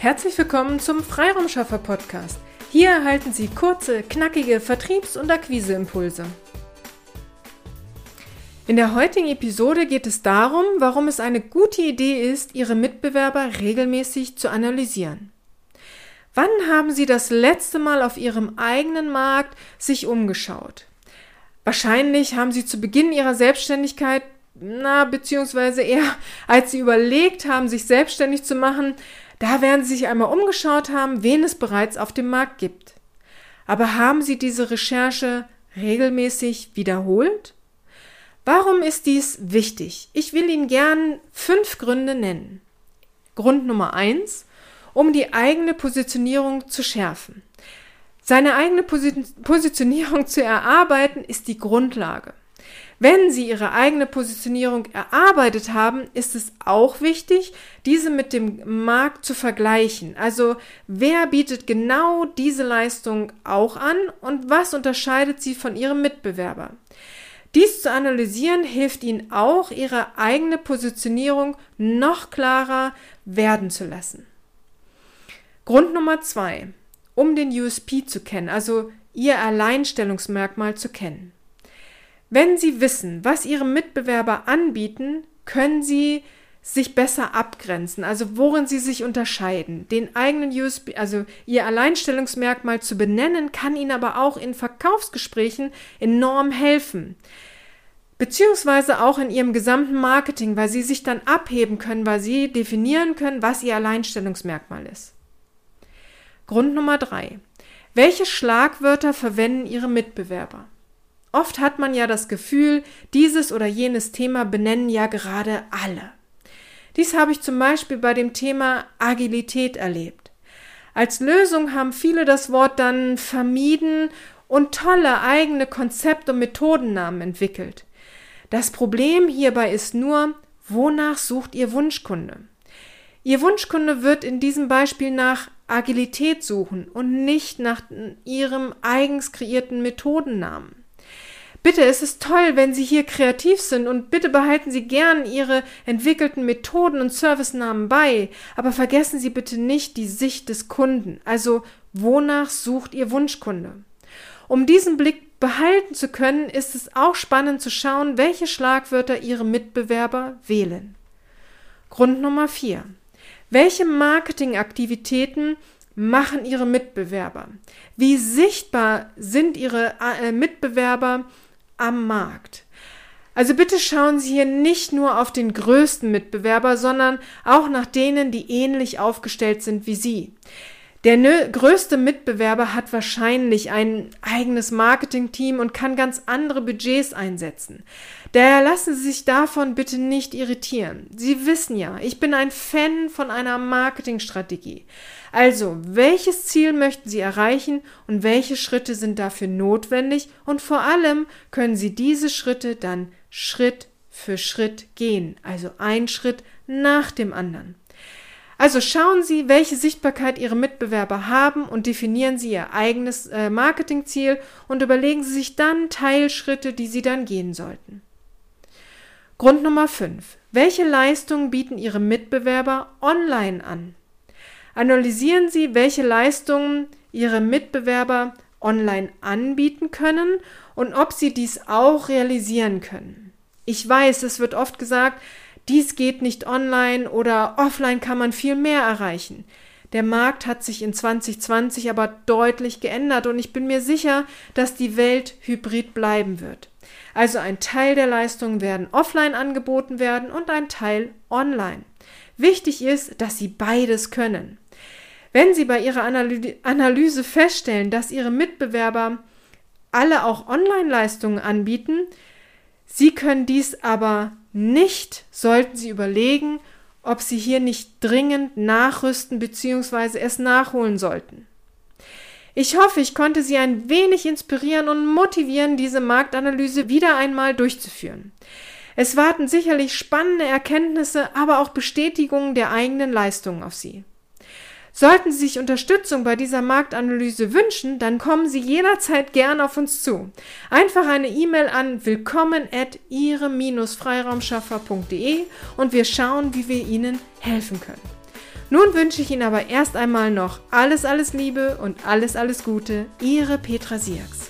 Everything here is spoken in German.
Herzlich willkommen zum Freiraumschaffer Podcast. Hier erhalten Sie kurze, knackige Vertriebs- und Akquiseimpulse. In der heutigen Episode geht es darum, warum es eine gute Idee ist, Ihre Mitbewerber regelmäßig zu analysieren. Wann haben Sie das letzte Mal auf Ihrem eigenen Markt sich umgeschaut? Wahrscheinlich haben Sie zu Beginn Ihrer Selbstständigkeit, na, beziehungsweise eher als Sie überlegt haben, sich selbstständig zu machen, da werden Sie sich einmal umgeschaut haben, wen es bereits auf dem Markt gibt. Aber haben Sie diese Recherche regelmäßig wiederholt? Warum ist dies wichtig? Ich will Ihnen gern fünf Gründe nennen. Grund Nummer eins, um die eigene Positionierung zu schärfen. Seine eigene Positionierung zu erarbeiten ist die Grundlage. Wenn Sie Ihre eigene Positionierung erarbeitet haben, ist es auch wichtig, diese mit dem Markt zu vergleichen. Also wer bietet genau diese Leistung auch an und was unterscheidet sie von Ihrem Mitbewerber? Dies zu analysieren hilft Ihnen auch, Ihre eigene Positionierung noch klarer werden zu lassen. Grund Nummer zwei, um den USP zu kennen, also Ihr Alleinstellungsmerkmal zu kennen. Wenn Sie wissen, was Ihre Mitbewerber anbieten, können Sie sich besser abgrenzen, also worin sie sich unterscheiden. Den eigenen USB, also ihr Alleinstellungsmerkmal zu benennen, kann ihnen aber auch in Verkaufsgesprächen enorm helfen. Beziehungsweise auch in ihrem gesamten Marketing, weil sie sich dann abheben können, weil sie definieren können, was ihr Alleinstellungsmerkmal ist. Grund Nummer drei. Welche Schlagwörter verwenden Ihre Mitbewerber? Oft hat man ja das Gefühl, dieses oder jenes Thema benennen ja gerade alle. Dies habe ich zum Beispiel bei dem Thema Agilität erlebt. Als Lösung haben viele das Wort dann vermieden und tolle eigene Konzept- und Methodennamen entwickelt. Das Problem hierbei ist nur, wonach sucht Ihr Wunschkunde? Ihr Wunschkunde wird in diesem Beispiel nach Agilität suchen und nicht nach Ihrem eigens kreierten Methodennamen. Bitte, es ist toll, wenn Sie hier kreativ sind und bitte behalten Sie gern Ihre entwickelten Methoden und Servicenamen bei, aber vergessen Sie bitte nicht die Sicht des Kunden, also wonach sucht Ihr Wunschkunde. Um diesen Blick behalten zu können, ist es auch spannend zu schauen, welche Schlagwörter Ihre Mitbewerber wählen. Grund Nummer vier: Welche Marketingaktivitäten machen Ihre Mitbewerber? Wie sichtbar sind Ihre äh, Mitbewerber am Markt. Also bitte schauen Sie hier nicht nur auf den größten Mitbewerber, sondern auch nach denen, die ähnlich aufgestellt sind wie Sie. Der größte Mitbewerber hat wahrscheinlich ein eigenes Marketingteam und kann ganz andere Budgets einsetzen. Daher lassen Sie sich davon bitte nicht irritieren. Sie wissen ja, ich bin ein Fan von einer Marketingstrategie. Also, welches Ziel möchten Sie erreichen und welche Schritte sind dafür notwendig und vor allem können Sie diese Schritte dann Schritt für Schritt gehen, also ein Schritt nach dem anderen. Also schauen Sie, welche Sichtbarkeit Ihre Mitbewerber haben und definieren Sie Ihr eigenes äh, Marketingziel und überlegen Sie sich dann Teilschritte, die Sie dann gehen sollten. Grund Nummer 5. Welche Leistungen bieten Ihre Mitbewerber online an? Analysieren Sie, welche Leistungen Ihre Mitbewerber online anbieten können und ob Sie dies auch realisieren können. Ich weiß, es wird oft gesagt, dies geht nicht online oder offline kann man viel mehr erreichen. Der Markt hat sich in 2020 aber deutlich geändert und ich bin mir sicher, dass die Welt hybrid bleiben wird. Also ein Teil der Leistungen werden offline angeboten werden und ein Teil online. Wichtig ist, dass Sie beides können. Wenn Sie bei Ihrer Analyse feststellen, dass Ihre Mitbewerber alle auch Online-Leistungen anbieten, Sie können dies aber nicht, sollten Sie überlegen, ob Sie hier nicht dringend nachrüsten bzw. es nachholen sollten. Ich hoffe, ich konnte Sie ein wenig inspirieren und motivieren, diese Marktanalyse wieder einmal durchzuführen. Es warten sicherlich spannende Erkenntnisse, aber auch Bestätigungen der eigenen Leistungen auf Sie. Sollten Sie sich Unterstützung bei dieser Marktanalyse wünschen, dann kommen Sie jederzeit gern auf uns zu. Einfach eine E-Mail an willkommen at ihre-freiraumschaffer.de und wir schauen, wie wir Ihnen helfen können. Nun wünsche ich Ihnen aber erst einmal noch alles, alles Liebe und alles, alles Gute. Ihre Petra Siaks.